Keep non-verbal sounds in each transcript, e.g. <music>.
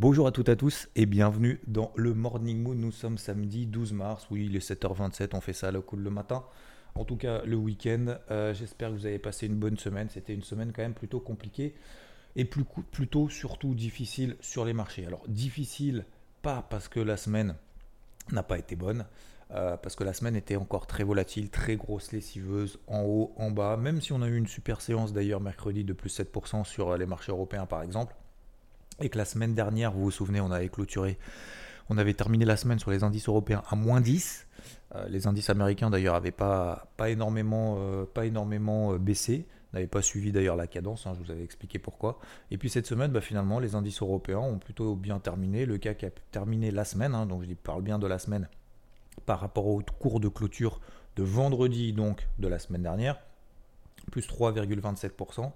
Bonjour à toutes et à tous et bienvenue dans le Morning Moon. Nous sommes samedi 12 mars. Oui, il est 7h27, on fait ça à la cool le matin. En tout cas, le week-end. Euh, J'espère que vous avez passé une bonne semaine. C'était une semaine quand même plutôt compliquée et plutôt surtout difficile sur les marchés. Alors difficile, pas parce que la semaine n'a pas été bonne, euh, parce que la semaine était encore très volatile, très grosse lessiveuse, en haut, en bas, même si on a eu une super séance d'ailleurs mercredi de plus 7% sur les marchés européens par exemple, et que la semaine dernière, vous vous souvenez, on avait clôturé, on avait terminé la semaine sur les indices européens à moins 10, euh, les indices américains d'ailleurs n'avaient pas, pas énormément, euh, pas énormément baissé, n'avait pas suivi d'ailleurs la cadence, hein, je vous avais expliqué pourquoi. Et puis cette semaine, bah, finalement, les indices européens ont plutôt bien terminé. Le CAC a terminé la semaine, hein, donc je parle bien de la semaine par rapport au cours de clôture de vendredi, donc de la semaine dernière, plus 3,27%.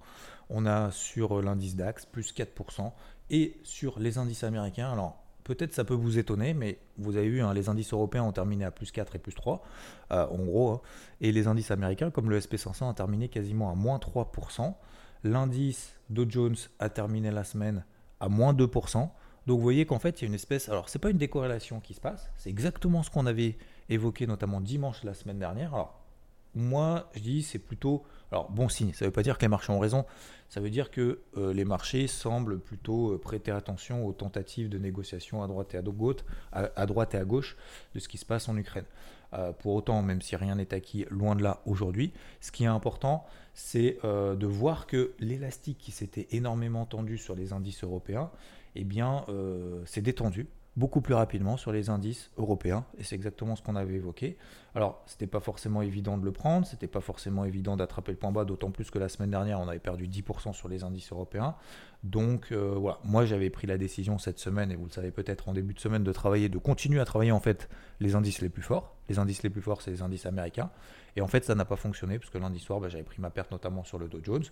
On a sur l'indice DAX, plus 4%. Et sur les indices américains, alors peut-être ça peut vous étonner, mais vous avez vu, hein, les indices européens ont terminé à plus 4 et plus 3, euh, en gros, hein. et les indices américains, comme le SP500, a terminé quasiment à moins 3%. L'indice Dow Jones a terminé la semaine à moins 2%. Donc vous voyez qu'en fait, il y a une espèce... Alors, ce n'est pas une décorrélation qui se passe, c'est exactement ce qu'on avait évoqué notamment dimanche la semaine dernière. Alors, moi, je dis, c'est plutôt alors, bon signe, ça ne veut pas dire que les marchés ont raison, ça veut dire que euh, les marchés semblent plutôt euh, prêter attention aux tentatives de négociation à droite et à gauche, de ce qui se passe en Ukraine. Euh, pour autant, même si rien n'est acquis, loin de là aujourd'hui, ce qui est important, c'est de voir que l'élastique qui s'était énormément tendu sur les indices européens, eh bien, s'est détendu beaucoup plus rapidement sur les indices européens, et c'est exactement ce qu'on avait évoqué. Alors, c'était pas forcément évident de le prendre, c'était pas forcément évident d'attraper le point bas, d'autant plus que la semaine dernière, on avait perdu 10% sur les indices européens. Donc euh, voilà, moi j'avais pris la décision cette semaine, et vous le savez peut-être en début de semaine, de travailler, de continuer à travailler en fait les indices les plus forts. Les indices les plus forts, c'est les indices américains. Et en fait, ça n'a pas fonctionné, parce que lundi soir, bah, j'avais pris ma perte notamment sur le Dow Jones.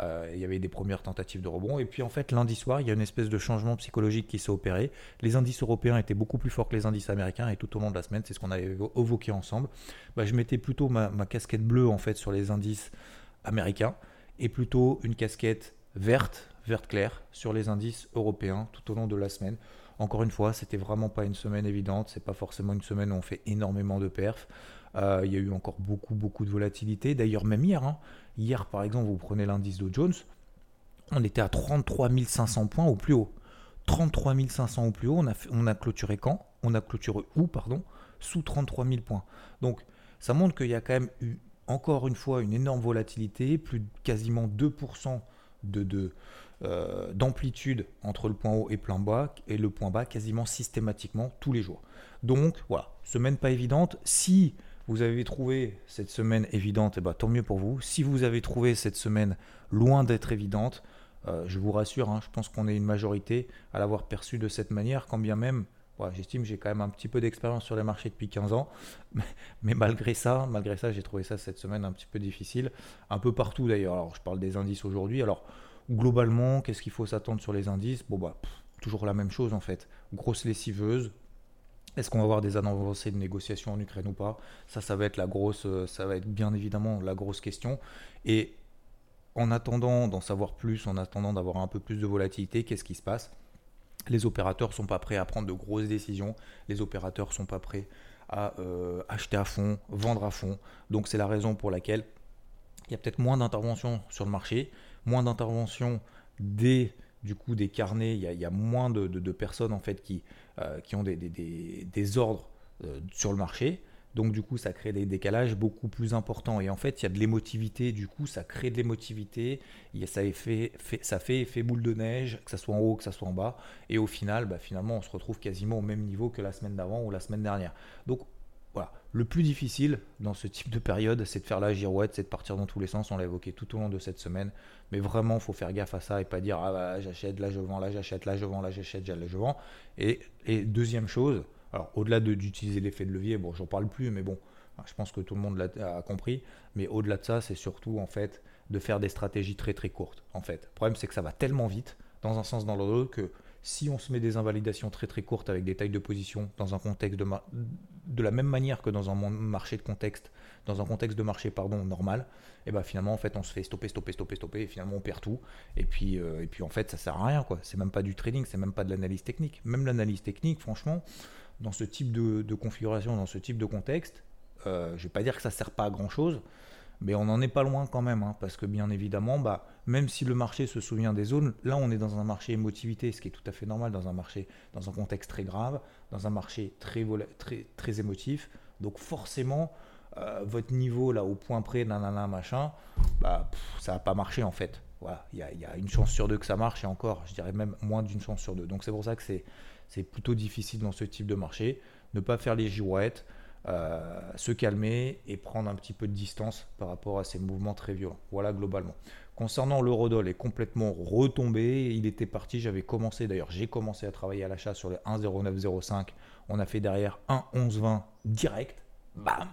Euh, il y avait des premières tentatives de rebond. Et puis en fait, lundi soir, il y a une espèce de changement psychologique qui s'est opéré. Les indices européens étaient beaucoup plus forts que les indices américains, et tout au long de la semaine, c'est ce qu'on avait évoqué ensemble. Bah, je mettais plutôt ma, ma casquette bleue en fait sur les indices américains, et plutôt une casquette verte verte claire sur les indices européens tout au long de la semaine. Encore une fois, c'était vraiment pas une semaine évidente, c'est pas forcément une semaine où on fait énormément de perfs. Euh, il y a eu encore beaucoup, beaucoup de volatilité. D'ailleurs, même hier, hein. hier par exemple, vous prenez l'indice Dow Jones, on était à 33 500 points au plus haut. 33 500 au plus haut, on a, clôturé quand? On a clôturé où, pardon? Sous 33 000 points. Donc, ça montre qu'il y a quand même eu, encore une fois, une énorme volatilité, plus quasiment 2% de, euh, d'amplitude entre le point haut et, point bas, et le point bas quasiment systématiquement tous les jours. Donc voilà, semaine pas évidente. Si vous avez trouvé cette semaine évidente, eh ben, tant mieux pour vous. Si vous avez trouvé cette semaine loin d'être évidente, euh, je vous rassure, hein, je pense qu'on est une majorité à l'avoir perçue de cette manière, quand bien même j'estime que j'ai quand même un petit peu d'expérience sur les marchés depuis 15 ans, <laughs> mais, malgré ça, malgré ça, j'ai trouvé ça cette semaine un petit peu difficile, un peu partout d'ailleurs. Alors, je parle des indices aujourd'hui. Alors, globalement, qu'est-ce qu'il faut s'attendre sur les indices? Bon, bah, toujours la même chose en fait. Grosse lessiveuse. Est-ce qu'on va avoir des avancées de négociations en Ukraine ou pas? Ça, ça va être la grosse, euh, ça va être bien évidemment la grosse question. Et en attendant d'en savoir plus, en attendant d'avoir un peu plus de volatilité, qu'est-ce qui se passe? Les opérateurs sont pas prêts à prendre de grosses décisions. Les opérateurs sont pas prêts à euh, acheter à fond, vendre à fond. Donc c'est la raison pour laquelle il y a peut-être moins d'interventions sur le marché, moins d'interventions des du coup des carnets, il y a, moins de, personnes en fait qui, euh, ont des, des, ordres euh, sur le marché. Donc du coup, ça crée des décalages beaucoup plus importants. Et en fait, il y a de l'émotivité, du coup, ça crée de l'émotivité, ça, fait, ça fait effet boule de neige, que ça soit en haut, que ça soit en bas. Et au final, bah, finalement, on se retrouve quasiment au même niveau que la semaine d'avant ou la semaine dernière. Donc voilà. Le plus difficile dans ce type de période, c'est de faire la girouette, c'est de partir dans tous les sens. On l'a évoqué tout au long de cette semaine. Mais vraiment, il faut faire gaffe à ça et pas dire ah bah, j'achète, là je vends, là j'achète, là je vends, là j'achète, là je vends. Et deuxième chose, alors au-delà d'utiliser l'effet de levier, bon, j'en parle plus, mais bon, je pense que tout le monde l'a compris. Mais au-delà de ça, c'est surtout en fait de faire des stratégies très très courtes. En fait, le problème c'est que ça va tellement vite dans un sens dans l'autre que si on se met des invalidations très très courtes avec des tailles de position dans un contexte de, de la même manière que dans un marché de contexte, dans un contexte de marché pardon normal, et eh ben finalement en fait on se fait stopper, stopper, stopper, stopper, et finalement on perd tout. Et puis euh, et puis en fait ça sert à rien quoi. C'est même pas du trading, c'est même pas de l'analyse technique. Même l'analyse technique, franchement, dans ce type de, configuration, dans ce type de contexte, euh, je vais pas dire que ça sert pas à grand chose, mais on n'en est pas loin quand même, hein, parce que bien évidemment, bah, même si le marché se souvient des zones, là on est dans un marché émotivité, ce qui est tout à fait normal dans un marché, dans un contexte très grave, dans un marché très, très, très émotif. Donc forcément, euh, votre niveau là au point près, nanana, machin, bah, ça va pas marcher en fait. Voilà, il y, a une chance sur deux que ça marche et encore, je dirais même moins d'une chance sur deux. Donc c'est pour ça que c'est plutôt difficile dans ce type de marché. Ne pas faire les girouettes, euh, se calmer et prendre un petit peu de distance par rapport à ces mouvements très violents. Voilà globalement. Concernant l'eurodoll, est complètement retombé. Il était parti, j'avais commencé, d'ailleurs j'ai commencé à travailler à l'achat sur le 1,0905. On a fait derrière 1,1120 direct, bam,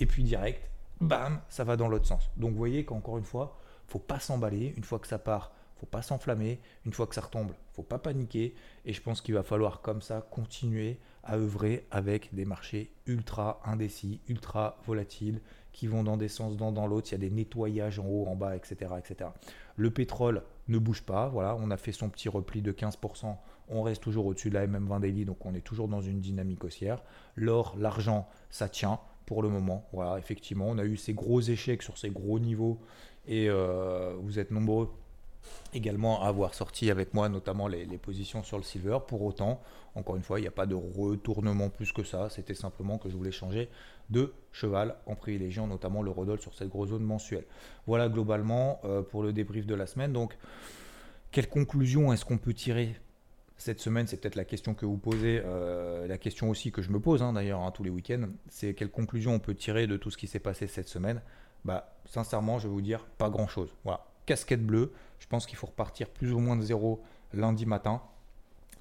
et puis direct, bam, ça va dans l'autre sens. Donc vous voyez qu'encore une fois, faut pas s'emballer. Une fois que ça part, faut pas s'enflammer. Une fois que ça retombe, faut pas paniquer. Et je pense qu'il va falloir comme ça continuer à œuvrer avec des marchés ultra indécis, ultra volatiles, qui vont dans des sens dans, dans l'autre. Il y a des nettoyages en haut, en bas, etc., etc. Le pétrole ne bouge pas. Voilà, on a fait son petit repli de 15%. On reste toujours au-dessus de la MM20 daily, donc on est toujours dans une dynamique haussière. L'or, l'argent, ça tient pour le moment. Voilà, effectivement, on a eu ces gros échecs sur ces gros niveaux et euh, vous êtes nombreux également avoir sorti avec moi notamment les, positions sur le silver. Pour autant, encore une fois, il n'y a pas de retournement plus que ça. C'était simplement que je voulais changer de cheval en privilégiant notamment le Rodol sur cette grosse zone mensuelle. Voilà globalement euh, pour le débrief de la semaine. Donc, quelle conclusion est-ce qu'on peut tirer cette semaine, c'est peut-être la question que vous posez, euh, la question aussi que je me pose hein, d'ailleurs hein, tous les week-ends, c'est quelle conclusion on peut tirer de tout ce qui s'est passé cette semaine? Bah, sincèrement, je vais vous dire pas grand-chose. Voilà, casquette bleue. Je pense qu'il faut repartir plus ou moins de zéro lundi matin.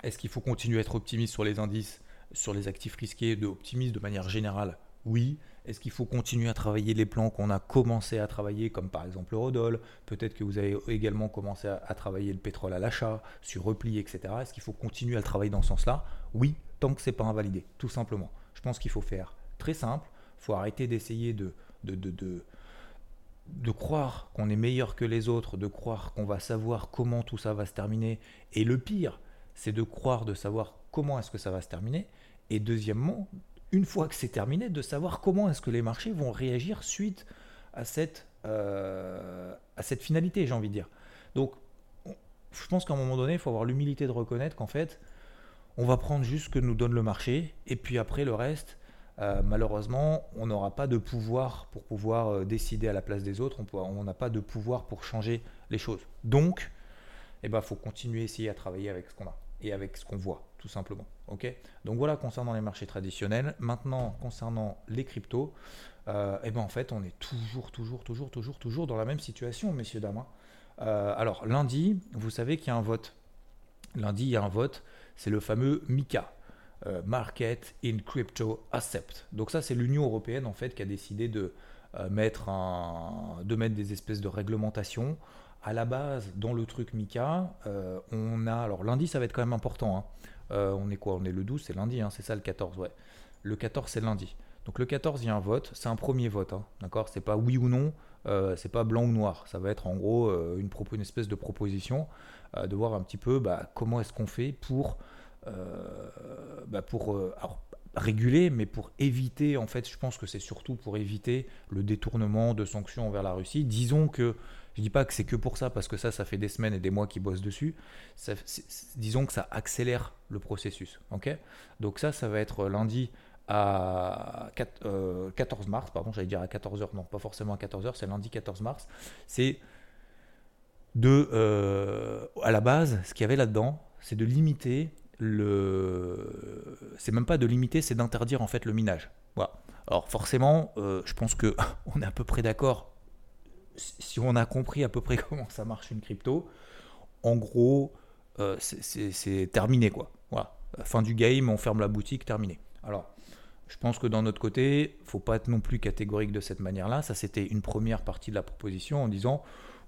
Est-ce qu'il faut continuer à être optimiste sur les indices, sur les actifs risqués, de optimiste de manière générale? Oui. Est-ce qu'il faut continuer à travailler les plans qu'on a commencé à travailler, comme par exemple le Rodol Peut-être que vous avez également commencé à, travailler le pétrole à l'achat, sur repli, etc. Est-ce qu'il faut continuer à travailler dans ce sens-là? Oui, tant que ce n'est pas invalidé, tout simplement. Je pense qu'il faut faire très simple. Il faut arrêter d'essayer de, de, de de croire qu'on est meilleur que les autres, de croire qu'on va savoir comment tout ça va se terminer. Et le pire, c'est de croire de savoir comment est-ce que ça va se terminer. Et deuxièmement, une fois que c'est terminé, de savoir comment est-ce que les marchés vont réagir suite à cette, euh, à cette finalité, j'ai envie de dire. Donc, je pense qu'à un moment donné, il faut avoir l'humilité de reconnaître qu'en fait, on va prendre juste ce que nous donne le marché, et puis après le reste, euh, malheureusement, on n'aura pas de pouvoir pour pouvoir euh, décider à la place des autres, on n'a pas de pouvoir pour changer les choses. Donc, il eh ben, faut continuer à essayer à travailler avec ce qu'on a et avec ce qu'on voit, tout simplement. ok? Donc voilà concernant les marchés traditionnels. Maintenant, concernant les cryptos, euh, eh ben, en fait, on est toujours, toujours, toujours, toujours, toujours dans la même situation, messieurs, dames. Hein. alors, lundi, vous savez qu'il y a un vote. Lundi, il y a un vote, c'est le fameux MICA. Euh, market in Crypto Accept. Donc ça, c'est l'Union européenne en fait qui a décidé de, euh, mettre, un, de mettre des espèces de réglementations. À la base, dans le truc Mika, euh, on a... Alors lundi, ça va être quand même important. Hein. on est quoi? On est le 12, c'est lundi, hein, c'est ça le 14, ouais. Le 14, c'est lundi. Donc le 14, il y a un vote, c'est un premier vote, hein, d'accord? C'est pas oui ou non, c'est pas blanc ou noir. Ça va être en gros une, espèce de proposition de voir un petit peu bah, comment est-ce qu'on fait pour bah, pour euh, réguler, mais pour éviter, en fait, je pense que c'est surtout pour éviter le détournement de sanctions envers la Russie. Disons que, je dis pas que c'est que pour ça, parce que ça, ça fait des semaines et des mois qu'ils bossent dessus. disons que ça accélère le processus. ok? Donc ça, ça va être lundi à 14 euh, mars, pardon, j'allais dire à 14h, non, pas forcément à 14h, c'est lundi 14 mars. C'est de, à la base, ce qu'il y avait là-dedans, c'est de limiter le c'est même pas de limiter, c'est d'interdire en fait le minage. Voilà. Alors forcément, je pense que <laughs> on est à peu près d'accord. Si on a compris à peu près <laughs> comment ça marche une crypto, en gros, c'est terminé quoi. Voilà, fin du game, on ferme la boutique, terminé. Alors, je pense que dans notre côté, faut pas être non plus catégorique de cette manière-là. Ça, c'était une première partie de la proposition en disant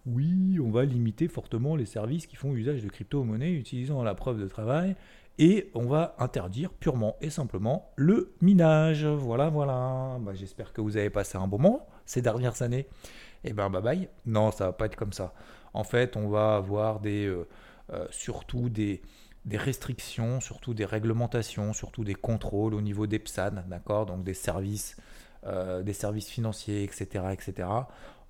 oui, on va limiter fortement les services qui font usage de crypto-monnaie utilisant la preuve de travail et on va interdire purement et simplement le minage. Voilà, voilà. Bah, j'espère que vous avez passé un bon moment ces dernières années. Eh ben bye bye. Non, ça va pas être comme ça. En fait, on va avoir des, euh, euh, surtout des, des restrictions, surtout des réglementations, surtout des contrôles au niveau des PSAN, d'accord? Donc des services, euh, des services financiers, etc., etc.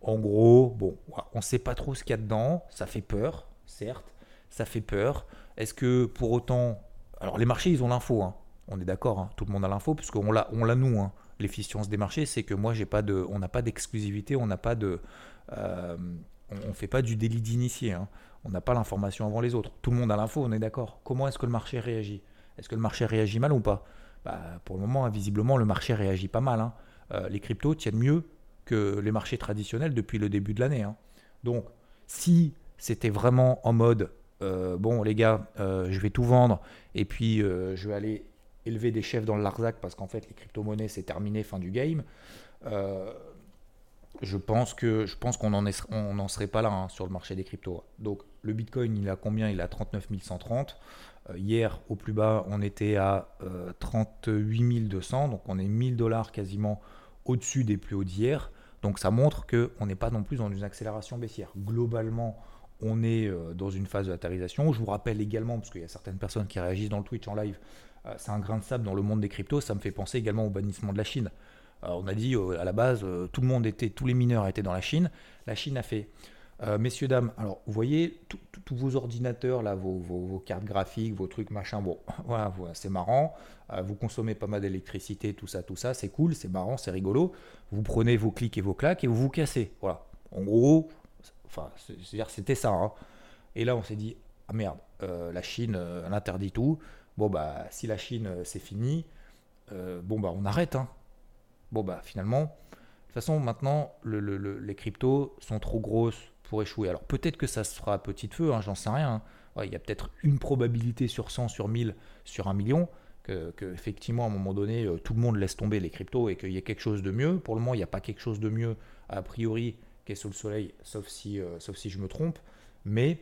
En gros, bon, on ne sait pas trop ce qu'il y a dedans, ça fait peur, certes, ça fait peur. Est-ce que pour autant, alors les marchés, ils ont l'info, hein. on est d'accord, hein. tout le monde a l'info, puisqu'on l'a, on l'a nous, hein. l'efficience des marchés, c'est que moi, j'ai pas de, on n'a pas d'exclusivité, on n'a pas de, euh, on ne fait pas du délit d'initié. On n'a pas l'information avant les autres. Tout le monde a l'info, on est d'accord. Comment est-ce que le marché réagit? Est-ce que le marché réagit mal ou pas? Bah, Pour le moment, visiblement, le marché réagit pas mal. Hein. Euh, les cryptos tiennent mieux que les marchés traditionnels depuis le début de l'année. Hein. Donc, si c'était vraiment en mode, euh, bon les gars, euh, je vais tout vendre et puis je vais aller élever des chefs dans le Larzac parce qu'en fait les crypto-monnaies c'est terminé, fin du game je pense je pense qu'on n'en serait pas là hein, sur le marché des cryptos. Donc le Bitcoin, il a combien? Il a 39 130. Euh, hier, au plus bas, on était à 38 euh, 200. Donc on est 1000 dollars quasiment au-dessus des plus hauts d'hier. Donc ça montre qu'on n'est pas non plus dans une accélération baissière. Globalement, on est euh, dans une phase de latérisation. Je vous rappelle également, parce qu'il y a certaines personnes qui réagissent dans le Twitch en live, c'est un grain de sable dans le monde des cryptos. Ça me fait penser également au bannissement de la Chine. Euh, on a dit euh, à la base, euh, tout le monde était, tous les mineurs étaient dans la Chine. La Chine a fait messieurs, dames, alors vous voyez tous vos ordinateurs, là, vos, cartes graphiques, vos trucs, machin, bon, <laughs> voilà, c'est marrant. vous consommez pas mal d'électricité, tout ça, tout ça, c'est cool, c'est marrant, c'est rigolo. Vous prenez vos clics et vos claques et vous vous cassez. Voilà. En gros, c'est-à-dire c'était ça. Hein. Et là, on s'est dit, ah merde, la Chine, elle interdit tout. Bon, bah, si la Chine, c'est fini, bon, bah, on arrête. Hein. Bon, bah finalement, de toute façon, maintenant, les cryptos sont trop grosses pour échouer. Alors peut-être que ça se fera à petit feu, hein, j'en sais rien. Hein. il y a peut-être une probabilité sur 100, sur 1000, sur 1 million, que, effectivement, à un moment donné, euh, tout le monde laisse tomber les cryptos et qu'il y ait quelque chose de mieux. Pour le moment, il n'y a pas quelque chose de mieux, a priori, qui est sous le soleil, sauf si, euh, sauf si je me trompe. Mais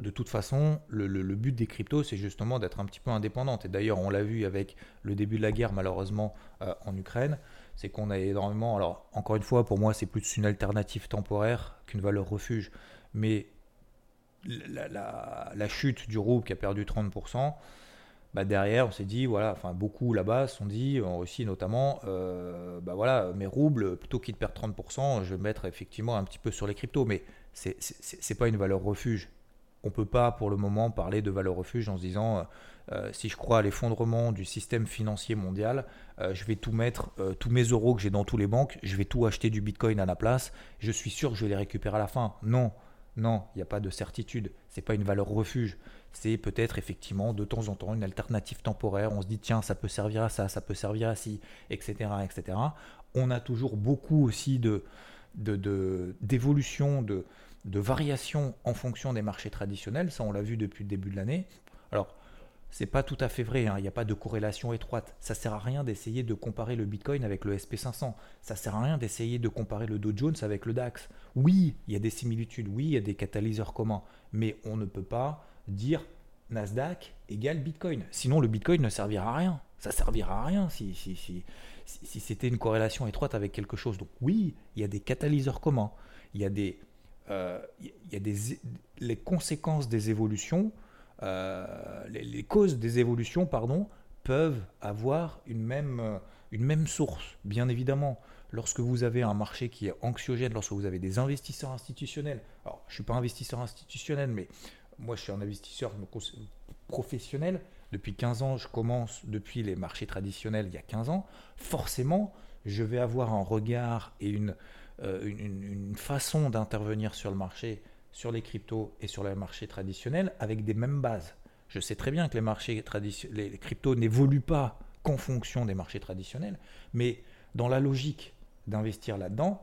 de toute façon, le, but des cryptos, c'est justement d'être un petit peu indépendante. Et d'ailleurs, on l'a vu avec le début de la guerre, malheureusement, euh, en Ukraine, c'est qu'on a énormément. Alors, encore une fois, pour moi, c'est plus une alternative temporaire qu'une valeur refuge. Mais la, chute du rouble qui a perdu 30%, bah derrière, on s'est dit, voilà, enfin, beaucoup là-bas se sont dit, en Russie notamment, euh, bah voilà, mes roubles, plutôt qu'ils de perdre 30%, je vais mettre effectivement un petit peu sur les cryptos. Mais c'est pas une valeur refuge on ne peut pas pour le moment parler de valeur refuge en se disant euh, euh, si je crois à l'effondrement du système financier mondial, euh, je vais tout mettre, tous mes euros que j'ai dans tous les banques, je vais tout acheter du Bitcoin à la place, je suis sûr que je vais les récupérer à la fin. Non, non, il n'y a pas de certitude, c'est pas une valeur refuge, c'est peut-être effectivement de temps en temps une alternative temporaire, on se dit tiens ça peut servir à ça, ça peut servir à ci, etc. etc. On a toujours beaucoup aussi de d'évolution de, de de variation en fonction des marchés traditionnels, ça on l'a vu depuis le début de l'année. Alors, c'est pas tout à fait vrai, hein. il n'y a pas de corrélation étroite. Ça sert à rien d'essayer de comparer le Bitcoin avec le SP500. Ça sert à rien d'essayer de comparer le Dow Jones avec le DAX. Oui, il y a des similitudes, oui, il y a des catalyseurs communs, mais on ne peut pas dire Nasdaq égale Bitcoin. Sinon, le Bitcoin ne servira à rien. Ça servira à rien si, si, si, si c'était une corrélation étroite avec quelque chose. Donc oui, il y a des catalyseurs communs. Il y a des il euh, y a des, les conséquences des évolutions, euh, les, causes des évolutions, pardon, peuvent avoir une même, euh, une même source, bien évidemment. Lorsque vous avez un marché qui est anxiogène, lorsque vous avez des investisseurs institutionnels, alors je ne suis pas investisseur institutionnel, mais moi je suis un investisseur professionnel, depuis 15 ans, je commence depuis les marchés traditionnels il y a 15 ans, forcément, je vais avoir un regard et une, euh, une, façon d'intervenir sur le marché, sur les cryptos et sur les marchés traditionnels avec des mêmes bases. Je sais très bien que les marchés traditionnels, les cryptos n'évoluent pas qu'en fonction des marchés traditionnels. Mais dans la logique d'investir là-dedans,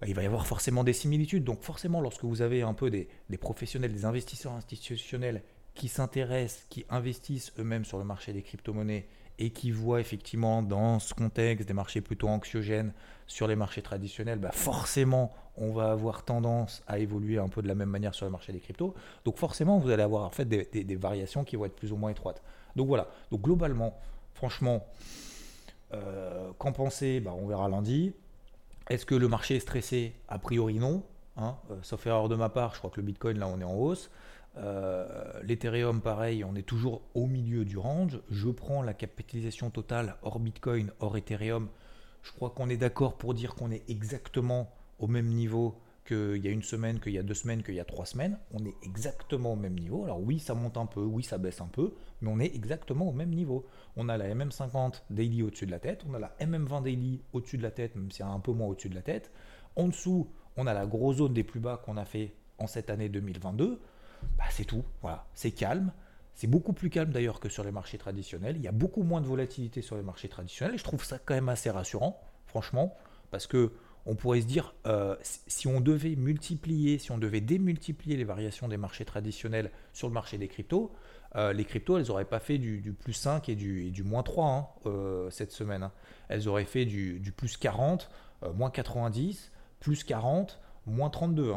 bah, il va y avoir forcément des similitudes. Donc forcément, lorsque vous avez un peu des, professionnels, des investisseurs institutionnels qui s'intéressent, qui investissent eux-mêmes sur le marché des crypto-monnaies et qui voient effectivement dans ce contexte des marchés plutôt anxiogènes sur les marchés traditionnels, bah forcément on va avoir tendance à évoluer un peu de la même manière sur le marché des cryptos. Donc forcément vous allez avoir en fait des, variations qui vont être plus ou moins étroites. Donc voilà, donc globalement, franchement, euh, qu'en penser? Bah, On verra lundi. Est-ce que le marché est stressé? A priori non. Hein. Euh, sauf erreur de ma part, je crois que le Bitcoin là on est en hausse. Euh, L'Ethereum, pareil, on est toujours au milieu du range. Je prends la capitalisation totale hors Bitcoin, hors Ethereum. Je crois qu'on est d'accord pour dire qu'on est exactement au même niveau qu'il y a une semaine, qu'il y a deux semaines, qu'il y a trois semaines. On est exactement au même niveau. Alors oui, ça monte un peu, oui, ça baisse un peu, mais on est exactement au même niveau. On a la MM50 daily au-dessus de la tête, on a la MM20 daily au-dessus de la tête, même s'il y a un peu moins au-dessus de la tête. En dessous, on a la grosse zone des plus bas qu'on a fait en cette année 2022. Bah, c'est tout. Voilà, c'est calme. C'est beaucoup plus calme d'ailleurs que sur les marchés traditionnels. Il y a beaucoup moins de volatilité sur les marchés traditionnels. Je trouve ça quand même assez rassurant, franchement, parce que on pourrait se dire, euh, si on devait multiplier, si on devait démultiplier les variations des marchés traditionnels sur le marché des cryptos, euh, les cryptos, elles n'auraient pas fait du, plus 5 et du, du moins 3 hein, euh, cette semaine. Hein. Elles auraient fait du, plus 40, moins 90, plus 40, moins 32.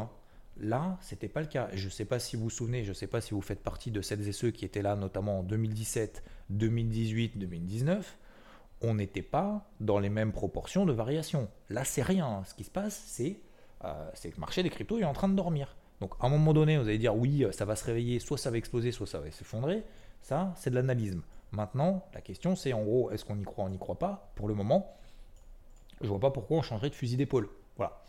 Là, c'était pas le cas. Je ne sais pas si vous vous souvenez, je ne sais pas si vous faites partie de celles et ceux qui étaient là, notamment en 2017, 2018, 2019. On n'était pas dans les mêmes proportions de variation. Là, c'est rien. Ce qui se passe, c'est euh, que le marché des cryptos est en train de dormir. Donc, à un moment donné, vous allez dire oui, ça va se réveiller, soit ça va exploser, soit ça va s'effondrer. Ça, c'est de l'analyse. Maintenant, la question, c'est en gros, est-ce qu'on y croit, on n'y croit pas? Pour le moment, je vois pas pourquoi on changerait de fusil d'épaule. Voilà.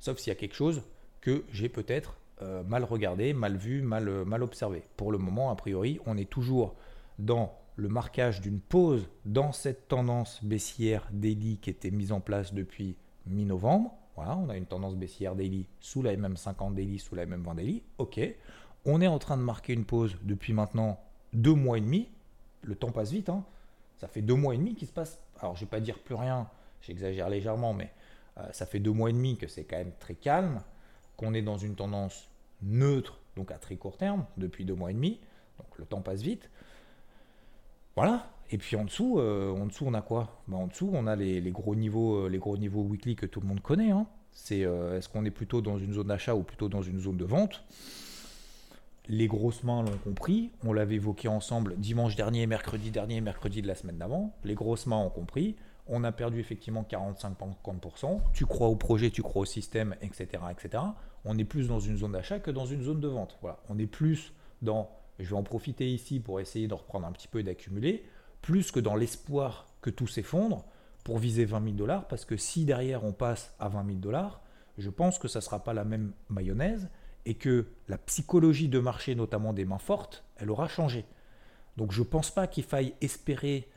Sauf s'il y a quelque chose que j'ai peut-être euh, mal regardé, mal vu, mal, euh, mal observé. Pour le moment, a priori, on est toujours dans le marquage d'une pause dans cette tendance baissière daily qui était mise en place depuis mi-novembre. Voilà, on a une tendance baissière daily sous la MM50 daily, sous la MM20 daily. Ok, on est en train de marquer une pause depuis maintenant deux mois et demi. Le temps passe vite, hein. ça fait deux mois et demi qu'il se passe. Alors, je ne vais pas dire plus rien, j'exagère légèrement, mais euh, ça fait deux mois et demi que c'est quand même très calme qu'on est dans une tendance neutre, donc à très court terme, depuis deux mois et demi. Donc le temps passe vite. Voilà. Et puis en dessous, euh, en dessous on a quoi? Bah, En dessous, on a les, gros niveaux, euh, les gros niveaux weekly que tout le monde connaît. Hein. C'est euh, est-ce qu'on est plutôt dans une zone d'achat ou plutôt dans une zone de vente? Les grosses mains l'ont compris. On l'avait évoqué ensemble dimanche dernier, mercredi dernier, mercredi de la semaine d'avant. Les grosses mains ont compris on a perdu effectivement 45-50%. Tu crois au projet, tu crois au système, etc., etc. On est plus dans une zone d'achat que dans une zone de vente. On est plus dans, je vais en profiter ici pour essayer de reprendre un petit peu et d'accumuler, plus que dans l'espoir que tout s'effondre pour viser 20 000 dollars, parce que si derrière on passe à 20 000 dollars, je pense que ça ne sera pas la même mayonnaise et que la psychologie de marché, notamment des mains fortes, elle aura changé. Donc je ne pense pas qu'il faille espérer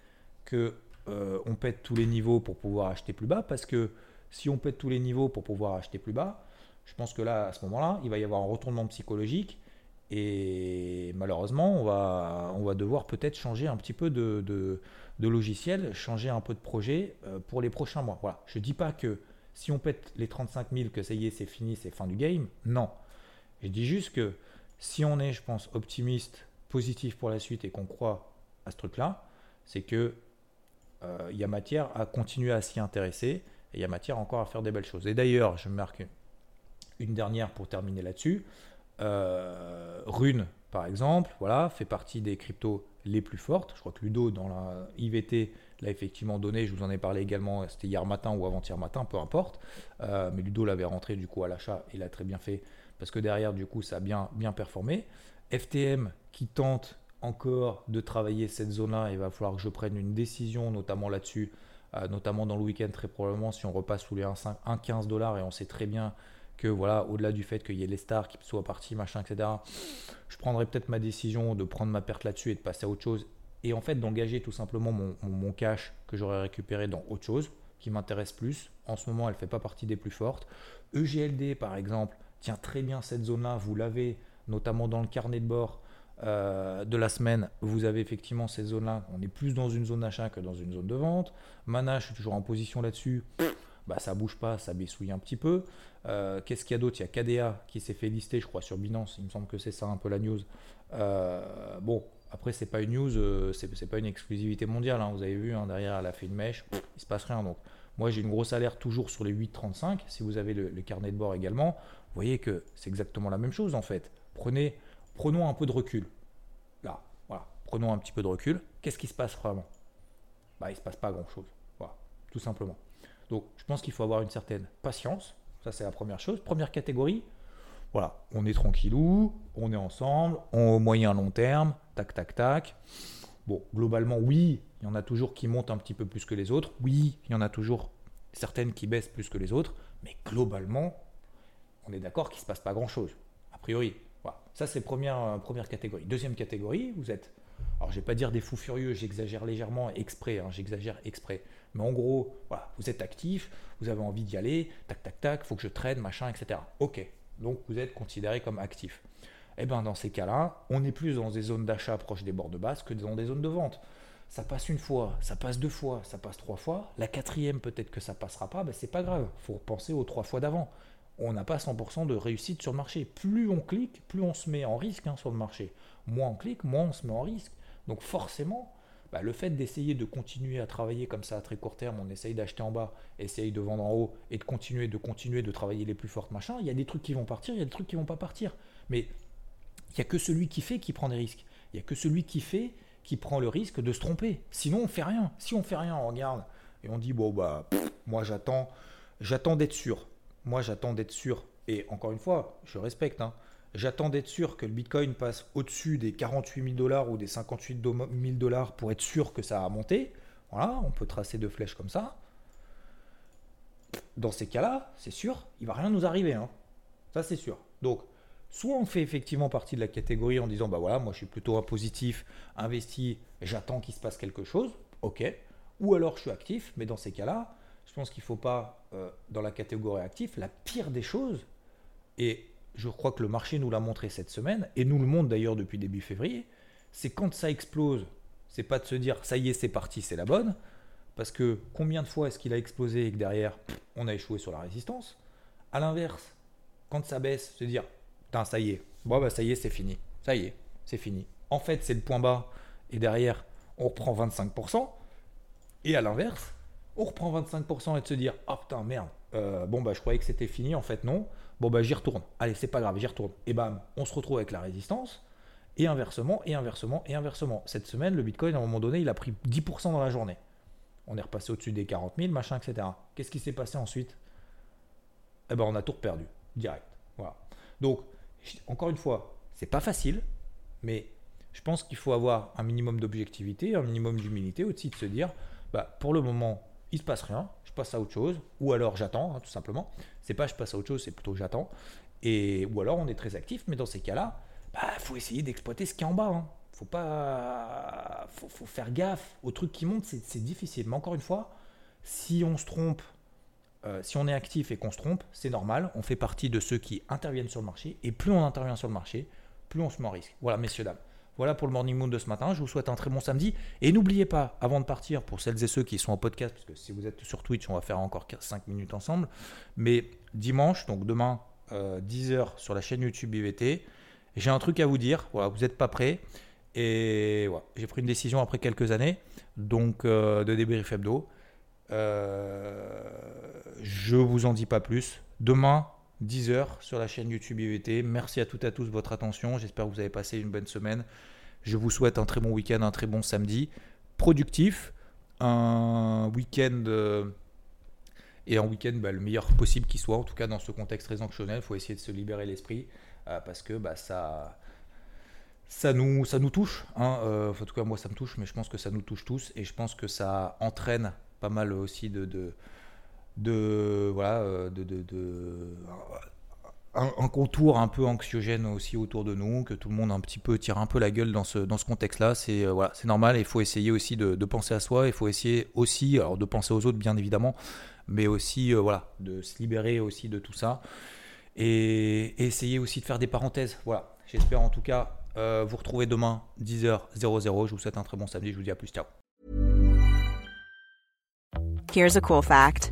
que euh, on pète tous les niveaux pour pouvoir acheter plus bas, parce que si on pète tous les niveaux pour pouvoir acheter plus bas, je pense que là, à ce moment-là, il va y avoir un retournement psychologique et malheureusement, on va, on va devoir peut-être changer un petit peu de, de, logiciel, changer un peu de projet euh, pour les prochains mois. Voilà. Je ne dis pas que si on pète les 35 000, que ça y est, c'est fini, c'est fin du game. Non. Je dis juste que si on est, je pense, optimiste, positif pour la suite et qu'on croit à ce truc-là, c'est que il y a matière à continuer à s'y intéresser et il y a matière encore à faire des belles choses. Et d'ailleurs, je marque une, dernière pour terminer là-dessus. Euh, Rune, par exemple, voilà, fait partie des cryptos les plus fortes. Je crois que Ludo, dans la IVT, l'a effectivement donné. Je vous en ai parlé également, c'était hier matin ou avant-hier matin, peu importe. Euh, mais Ludo l'avait rentré du coup à l'achat, il a très bien fait parce que derrière, du coup, ça a bien, bien performé. FTM qui tente encore de travailler cette zone-là. Il va falloir que je prenne une décision, notamment là-dessus, euh, notamment dans le week-end, très probablement, si on repasse sous les 1,15 dollars et on sait très bien que voilà, au-delà du fait qu'il y ait les stars qui soient partis, machin, etc., je prendrai peut-être ma décision de prendre ma perte là-dessus et de passer à autre chose. Et en fait, d'engager tout simplement mon, mon cash que j'aurais récupéré dans autre chose qui m'intéresse plus. En ce moment, elle ne fait pas partie des plus fortes. EGLD, par exemple, tient très bien cette zone-là. Vous l'avez notamment dans le carnet de bord euh, de la semaine, vous avez effectivement ces zones-là. On est plus dans une zone d'achat que dans une zone de vente. Mana, je suis toujours en position là-dessus. Bah, ça bouge pas, ça baissouille un petit peu. Euh, qu'est-ce qu'il y a d'autre? Il y a KDA qui s'est fait lister, je crois, sur Binance. Il me semble que c'est ça un peu la news. Euh, bon, après, c'est pas une news, c'est pas une exclusivité mondiale. Hein. Vous avez vu, hein, derrière, elle a fait une mèche. Il se passe rien. Donc, moi, j'ai une grosse alerte toujours sur les 8,35. Si vous avez le, le, carnet de bord également, vous voyez que c'est exactement la même chose en fait. Prenez prenons un peu de recul. Là, voilà, prenons un petit peu de recul. Qu'est-ce qui se passe vraiment? Bah, Il ne se passe pas grand-chose. Voilà, tout simplement. Donc, je pense qu'il faut avoir une certaine patience. Ça, c'est la première chose. Première catégorie, voilà, on est tranquillou, on est ensemble, on, au moyen long terme, tac, tac, tac. Bon, globalement, oui, il y en a toujours qui montent un petit peu plus que les autres. Oui, il y en a toujours certaines qui baissent plus que les autres. Mais globalement, on est d'accord qu'il ne se passe pas grand-chose. A priori, ça, c'est première, euh, première catégorie. Deuxième catégorie, vous êtes, alors je vais pas dire des fous furieux, j'exagère légèrement exprès, hein, j'exagère exprès. Mais en gros, vous êtes actif, vous avez envie d'y aller, tac, tac, tac, faut que je traîne, machin, etc. Ok, donc vous êtes considéré comme actif. Eh bien, dans ces cas-là, on est plus dans des zones d'achat proches des bords de base que dans des zones de vente. Ça passe une fois, ça passe deux fois, ça passe trois fois. La quatrième, peut-être que ça passera pas, ben c'est pas grave. faut repenser aux trois fois d'avant on n'a pas 100% de réussite sur le marché. Plus on clique, plus on se met en risque hein, sur le marché. Moins on clique, moins on se met en risque. Donc forcément, bah, le fait d'essayer de continuer à travailler comme ça à très court terme, on essaye d'acheter en bas, essaye de vendre en haut et de continuer, de continuer de travailler les plus fortes machins, il y a des trucs qui vont partir, il y a des trucs qui vont pas partir. Mais il n'y a que celui qui fait qui prend des risques. Il n'y a que celui qui fait qui prend le risque de se tromper. Sinon, on fait rien. Si on fait rien, on regarde et on dit bon bah moi j'attends, j'attends d'être sûr. Moi, j'attends d'être sûr, et encore une fois, je respecte, hein, j'attends d'être sûr que le Bitcoin passe au-dessus des 48 000 dollars ou des 58 000 dollars pour être sûr que ça a monté. Voilà, on peut tracer deux flèches comme ça. Dans ces cas-là, c'est sûr, il va rien nous arriver. Hein. Ça, c'est sûr. Donc, soit on fait effectivement partie de la catégorie en disant, bah voilà, moi je suis plutôt un positif, investi, j'attends qu'il se passe quelque chose, ok. Ou alors je suis actif, mais dans ces cas-là, je pense qu'il ne faut pas, euh, dans la catégorie actif, la pire des choses, et je crois que le marché nous l'a montré cette semaine, et nous le montre d'ailleurs depuis début février, c'est quand ça explose, c'est pas de se dire ça y est, c'est parti, c'est la bonne, parce que combien de fois est-ce qu'il a explosé et que derrière, on a échoué sur la résistance? À l'inverse, quand ça baisse, se dire putain, ça y est, bon, bah ça y est, c'est fini, ça y est, c'est fini. En fait, c'est le point bas, et derrière, on reprend 25%, et à l'inverse, on reprend 25% et de se dire oh putain merde. Euh, bon bah je croyais que c'était fini. En fait non. Bon bah j'y retourne. Allez c'est pas grave j'y retourne et bam on se retrouve avec la résistance. Et inversement et inversement et inversement. Cette semaine le bitcoin à un moment donné il a pris 10% dans la journée. On est repassé au-dessus des 40 000 machin etc qu'est-ce qui s'est passé ensuite? Eh ben on a tout perdu direct. Voilà. Donc encore une fois c'est pas facile mais je pense qu'il faut avoir un minimum d'objectivité un minimum d'humilité aussi de se dire bah, pour le moment il se passe rien, je passe à autre chose, ou alors j'attends, hein, tout simplement. C'est pas je passe à autre chose, c'est plutôt j'attends. Et ou alors on est très actif, mais dans ces cas-là, bah, faut essayer d'exploiter ce qui est en bas. Hein. Faut pas, faut, faut, faire gaffe aux trucs qui montent, c'est difficile. Mais encore une fois, si on se trompe, euh, si on est actif et qu'on se trompe, c'est normal. On fait partie de ceux qui interviennent sur le marché. Et plus on intervient sur le marché, plus on se met en risque. Voilà, messieurs dames. Voilà pour le Morning Moon de ce matin. Je vous souhaite un très bon samedi. Et n'oubliez pas, avant de partir, pour celles et ceux qui sont en podcast, parce que si vous êtes sur Twitch, on va faire encore 5 minutes ensemble. Mais dimanche, donc demain, 10h euh, sur la chaîne YouTube IVT, j'ai un truc à vous dire. Voilà, vous n'êtes pas prêts. Et voilà, j'ai pris une décision après quelques années donc euh, de débrief hebdo. Euh, je vous en dis pas plus. Demain, 10h sur la chaîne YouTube IVT. Merci à toutes et à tous de votre attention. J'espère que vous avez passé une bonne semaine. Je vous souhaite un très bon week-end, un très bon samedi. Productif. Un week-end. Euh, et un week-end bah, le meilleur possible qui soit. En tout cas, dans ce contexte très il faut essayer de se libérer l'esprit. Euh, parce que bah, ça. Ça nous, ça nous touche, hein. euh, en tout cas moi ça me touche, mais je pense que ça nous touche tous et je pense que ça entraîne pas mal aussi de de voilà euh, de, de, un, contour un peu anxiogène aussi autour de nous, que tout le monde un petit peu tire un peu la gueule dans ce, dans ce contexte-là. C'est euh, voilà, c'est normal. Il faut essayer aussi de, penser à soi. Il faut essayer aussi, alors de penser aux autres bien évidemment, mais aussi euh, voilà, de se libérer aussi de tout ça et, essayer aussi de faire des parenthèses. Voilà, j'espère en tout cas vous retrouvez demain 10h00. Je vous souhaite un très bon samedi. Je vous dis à plus. Ciao. Here's a cool fact